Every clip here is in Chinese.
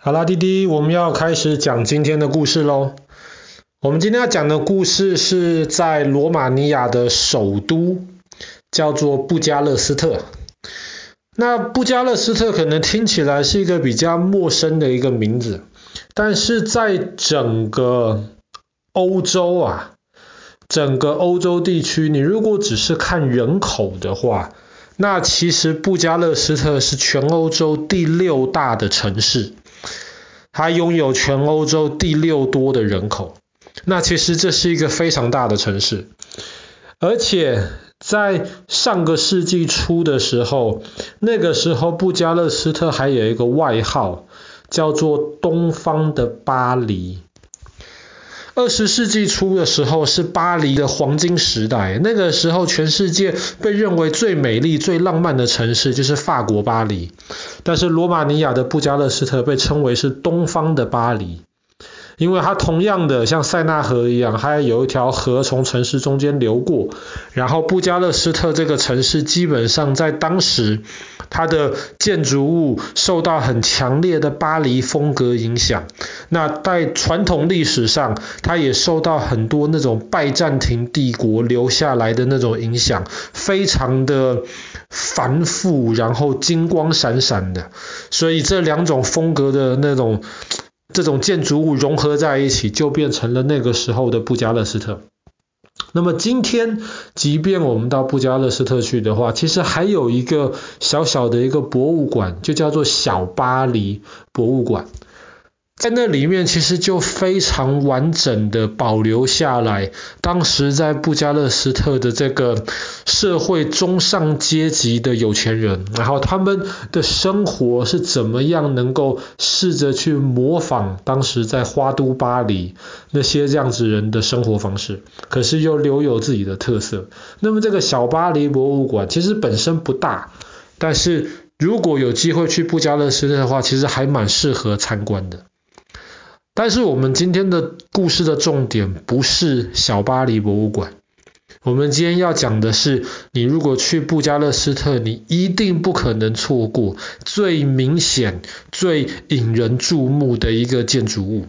好啦，滴滴，我们要开始讲今天的故事喽。我们今天要讲的故事是在罗马尼亚的首都，叫做布加勒斯特。那布加勒斯特可能听起来是一个比较陌生的一个名字，但是在整个欧洲啊，整个欧洲地区，你如果只是看人口的话，那其实布加勒斯特是全欧洲第六大的城市。它拥有全欧洲第六多的人口，那其实这是一个非常大的城市，而且在上个世纪初的时候，那个时候布加勒斯特还有一个外号，叫做“东方的巴黎”。二十世纪初的时候是巴黎的黄金时代，那个时候全世界被认为最美丽、最浪漫的城市就是法国巴黎，但是罗马尼亚的布加勒斯特被称为是东方的巴黎。因为它同样的像塞纳河一样，它有一条河从城市中间流过，然后布加勒斯特这个城市基本上在当时，它的建筑物受到很强烈的巴黎风格影响。那在传统历史上，它也受到很多那种拜占庭帝国留下来的那种影响，非常的繁复，然后金光闪闪的。所以这两种风格的那种。这种建筑物融合在一起，就变成了那个时候的布加勒斯特。那么今天，即便我们到布加勒斯特去的话，其实还有一个小小的一个博物馆，就叫做小巴黎博物馆。在那里面，其实就非常完整的保留下来，当时在布加勒斯特的这个社会中上阶级的有钱人，然后他们的生活是怎么样能够试着去模仿当时在花都巴黎那些这样子人的生活方式，可是又留有自己的特色。那么这个小巴黎博物馆其实本身不大，但是如果有机会去布加勒斯特的话，其实还蛮适合参观的。但是我们今天的故事的重点不是小巴黎博物馆，我们今天要讲的是，你如果去布加勒斯特，你一定不可能错过最明显、最引人注目的一个建筑物。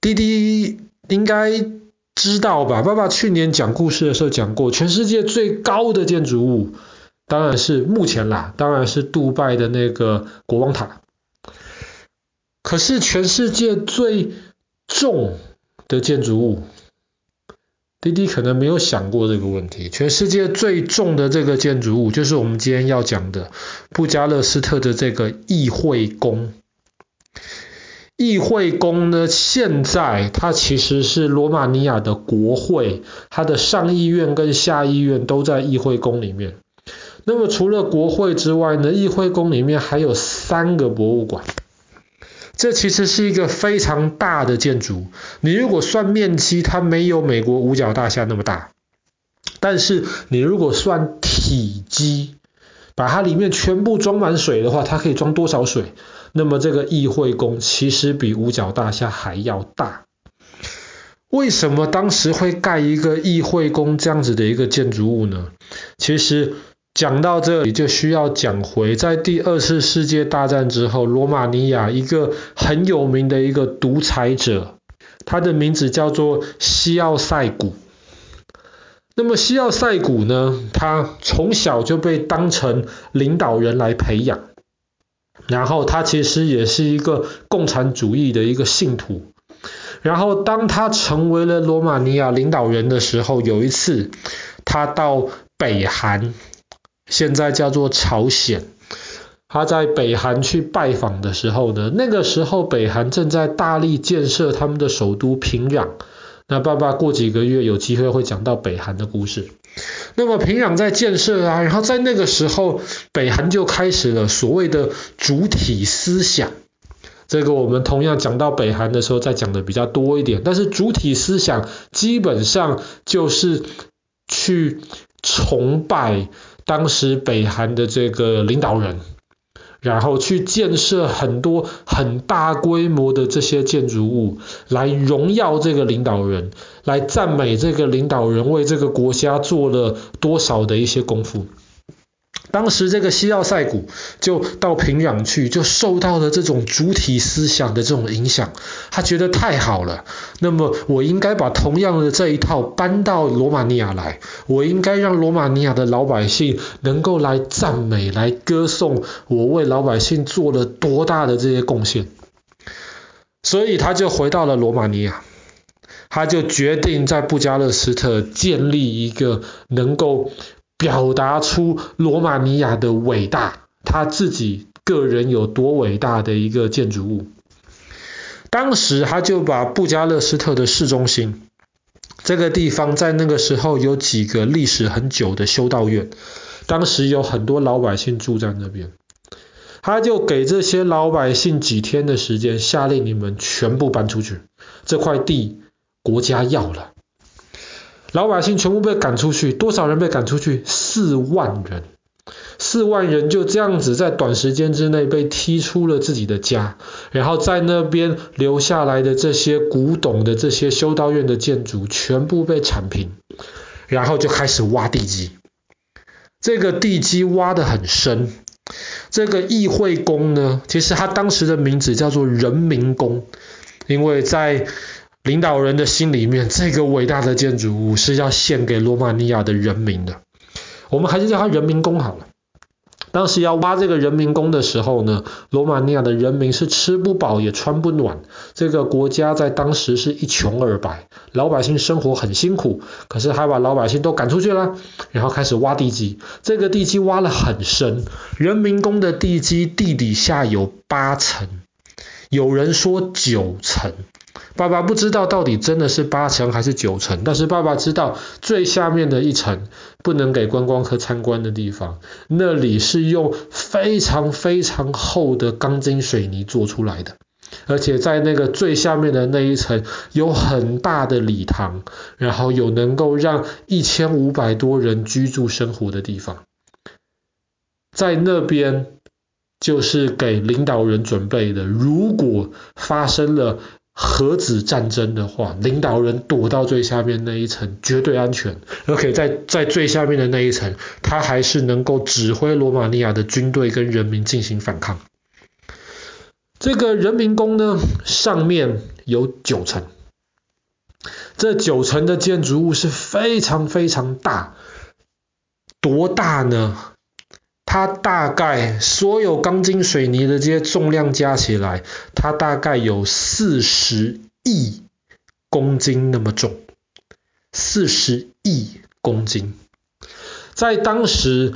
滴滴应该知道吧？爸爸去年讲故事的时候讲过，全世界最高的建筑物，当然是目前啦，当然是杜拜的那个国王塔。可是全世界最重的建筑物，滴滴可能没有想过这个问题。全世界最重的这个建筑物，就是我们今天要讲的布加勒斯特的这个议会宫。议会宫呢，现在它其实是罗马尼亚的国会，它的上议院跟下议院都在议会宫里面。那么除了国会之外呢，议会宫里面还有三个博物馆。这其实是一个非常大的建筑，你如果算面积，它没有美国五角大厦那么大，但是你如果算体积，把它里面全部装满水的话，它可以装多少水？那么这个议会宫其实比五角大厦还要大。为什么当时会盖一个议会宫这样子的一个建筑物呢？其实。讲到这里，就需要讲回在第二次世界大战之后，罗马尼亚一个很有名的一个独裁者，他的名字叫做西奥塞古。那么西奥塞古呢，他从小就被当成领导人来培养，然后他其实也是一个共产主义的一个信徒。然后当他成为了罗马尼亚领导人的时候，有一次他到北韩。现在叫做朝鲜。他在北韩去拜访的时候呢，那个时候北韩正在大力建设他们的首都平壤。那爸爸过几个月有机会会讲到北韩的故事。那么平壤在建设啊，然后在那个时候，北韩就开始了所谓的主体思想。这个我们同样讲到北韩的时候再讲的比较多一点。但是主体思想基本上就是去崇拜。当时北韩的这个领导人，然后去建设很多很大规模的这些建筑物，来荣耀这个领导人，来赞美这个领导人为这个国家做了多少的一些功夫。当时这个西奥塞古就到平壤去，就受到了这种主体思想的这种影响，他觉得太好了。那么我应该把同样的这一套搬到罗马尼亚来，我应该让罗马尼亚的老百姓能够来赞美、来歌颂我为老百姓做了多大的这些贡献。所以他就回到了罗马尼亚，他就决定在布加勒斯特建立一个能够。表达出罗马尼亚的伟大，他自己个人有多伟大的一个建筑物。当时他就把布加勒斯特的市中心这个地方，在那个时候有几个历史很久的修道院，当时有很多老百姓住在那边，他就给这些老百姓几天的时间，下令你们全部搬出去，这块地国家要了。老百姓全部被赶出去，多少人被赶出去？四万人，四万人就这样子在短时间之内被踢出了自己的家，然后在那边留下来的这些古董的这些修道院的建筑全部被铲平，然后就开始挖地基。这个地基挖得很深，这个议会宫呢，其实它当时的名字叫做人民宫，因为在领导人的心里面，这个伟大的建筑物是要献给罗马尼亚的人民的。我们还是叫它人民宫好了。当时要挖这个人民宫的时候呢，罗马尼亚的人民是吃不饱也穿不暖，这个国家在当时是一穷二白，老百姓生活很辛苦。可是还把老百姓都赶出去了，然后开始挖地基。这个地基挖了很深，人民宫的地基地底下有八层，有人说九层。爸爸不知道到底真的是八层还是九层，但是爸爸知道最下面的一层不能给观光客参观的地方，那里是用非常非常厚的钢筋水泥做出来的，而且在那个最下面的那一层有很大的礼堂，然后有能够让一千五百多人居住生活的地方，在那边就是给领导人准备的，如果发生了。核子战争的话，领导人躲到最下面那一层绝对安全，而且在在最下面的那一层，他还是能够指挥罗马尼亚的军队跟人民进行反抗。这个人民宫呢，上面有九层，这九层的建筑物是非常非常大，多大呢？它大概所有钢筋水泥的这些重量加起来，它大概有四十亿公斤那么重，四十亿公斤。在当时，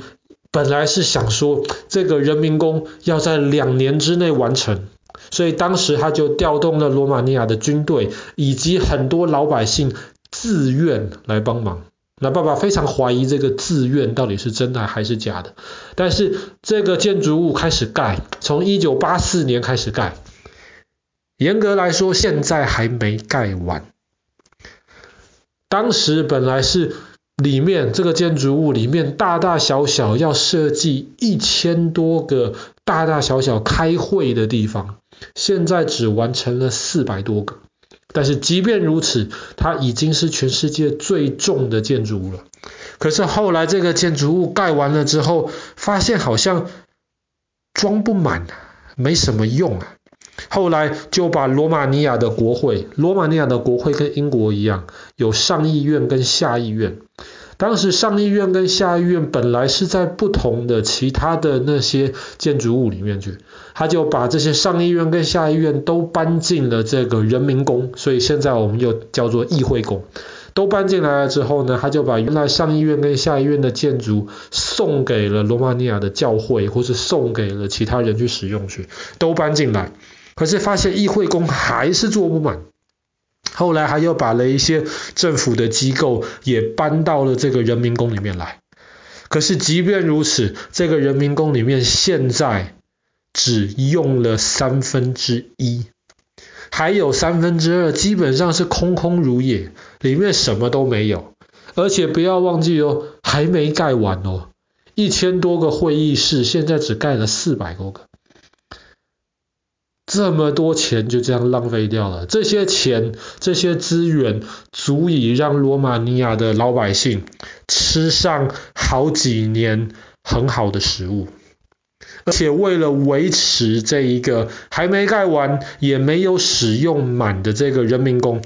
本来是想说这个人民工要在两年之内完成，所以当时他就调动了罗马尼亚的军队以及很多老百姓自愿来帮忙。那爸爸非常怀疑这个自愿到底是真的还是假的，但是这个建筑物开始盖，从一九八四年开始盖，严格来说现在还没盖完。当时本来是里面这个建筑物里面大大小小要设计一千多个大大小小开会的地方，现在只完成了四百多个。但是即便如此，它已经是全世界最重的建筑物了。可是后来这个建筑物盖完了之后，发现好像装不满，没什么用啊。后来就把罗马尼亚的国会，罗马尼亚的国会跟英国一样，有上议院跟下议院。当时上议院跟下议院本来是在不同的其他的那些建筑物里面去，他就把这些上议院跟下议院都搬进了这个人民宫，所以现在我们又叫做议会宫。都搬进来了之后呢，他就把原来上议院跟下议院的建筑送给了罗马尼亚的教会，或是送给了其他人去使用去，都搬进来。可是发现议会宫还是坐不满。后来还又把了一些政府的机构也搬到了这个人民宫里面来。可是即便如此，这个人民宫里面现在只用了三分之一，还有三分之二基本上是空空如也，里面什么都没有。而且不要忘记哦，还没盖完哦，一千多个会议室，现在只盖了四百多个。这么多钱就这样浪费掉了，这些钱、这些资源足以让罗马尼亚的老百姓吃上好几年很好的食物。而且为了维持这一个还没盖完也没有使用满的这个人民宫，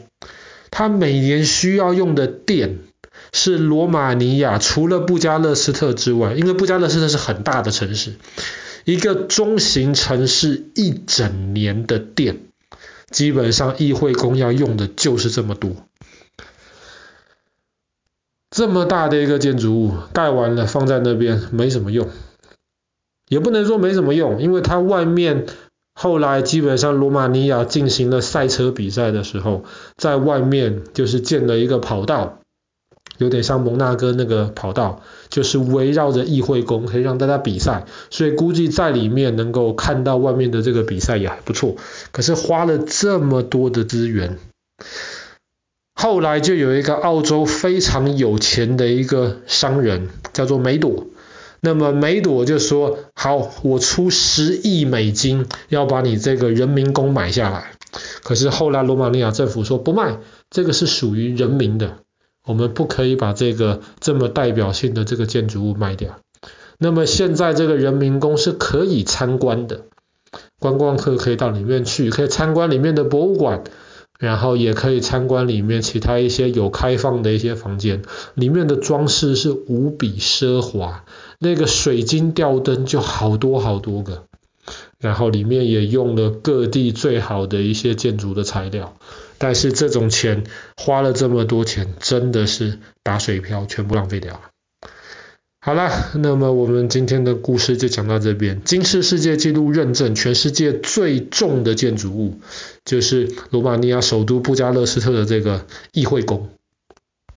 他每年需要用的电是罗马尼亚除了布加勒斯特之外，因为布加勒斯特是很大的城市，一个中型城市一整年的电，基本上议会宫要用的就是这么多。这么大的一个建筑物盖完了放在那边没什么用。也不能说没什么用，因为它外面后来基本上罗马尼亚进行了赛车比赛的时候，在外面就是建了一个跑道，有点像蒙纳哥那个跑道，就是围绕着议会宫可以让大家比赛，所以估计在里面能够看到外面的这个比赛也还不错。可是花了这么多的资源，后来就有一个澳洲非常有钱的一个商人，叫做梅朵。那么梅朵就说：“好，我出十亿美金要把你这个人民宫买下来。”可是后来罗马尼亚政府说不卖，这个是属于人民的，我们不可以把这个这么代表性的这个建筑物卖掉。那么现在这个人民宫是可以参观的，观光客可以到里面去，可以参观里面的博物馆。然后也可以参观里面其他一些有开放的一些房间，里面的装饰是无比奢华，那个水晶吊灯就好多好多个，然后里面也用了各地最好的一些建筑的材料，但是这种钱花了这么多钱，真的是打水漂，全部浪费掉了。好了，那么我们今天的故事就讲到这边。金氏世界纪录认证，全世界最重的建筑物，就是罗马尼亚首都布加勒斯特的这个议会宫。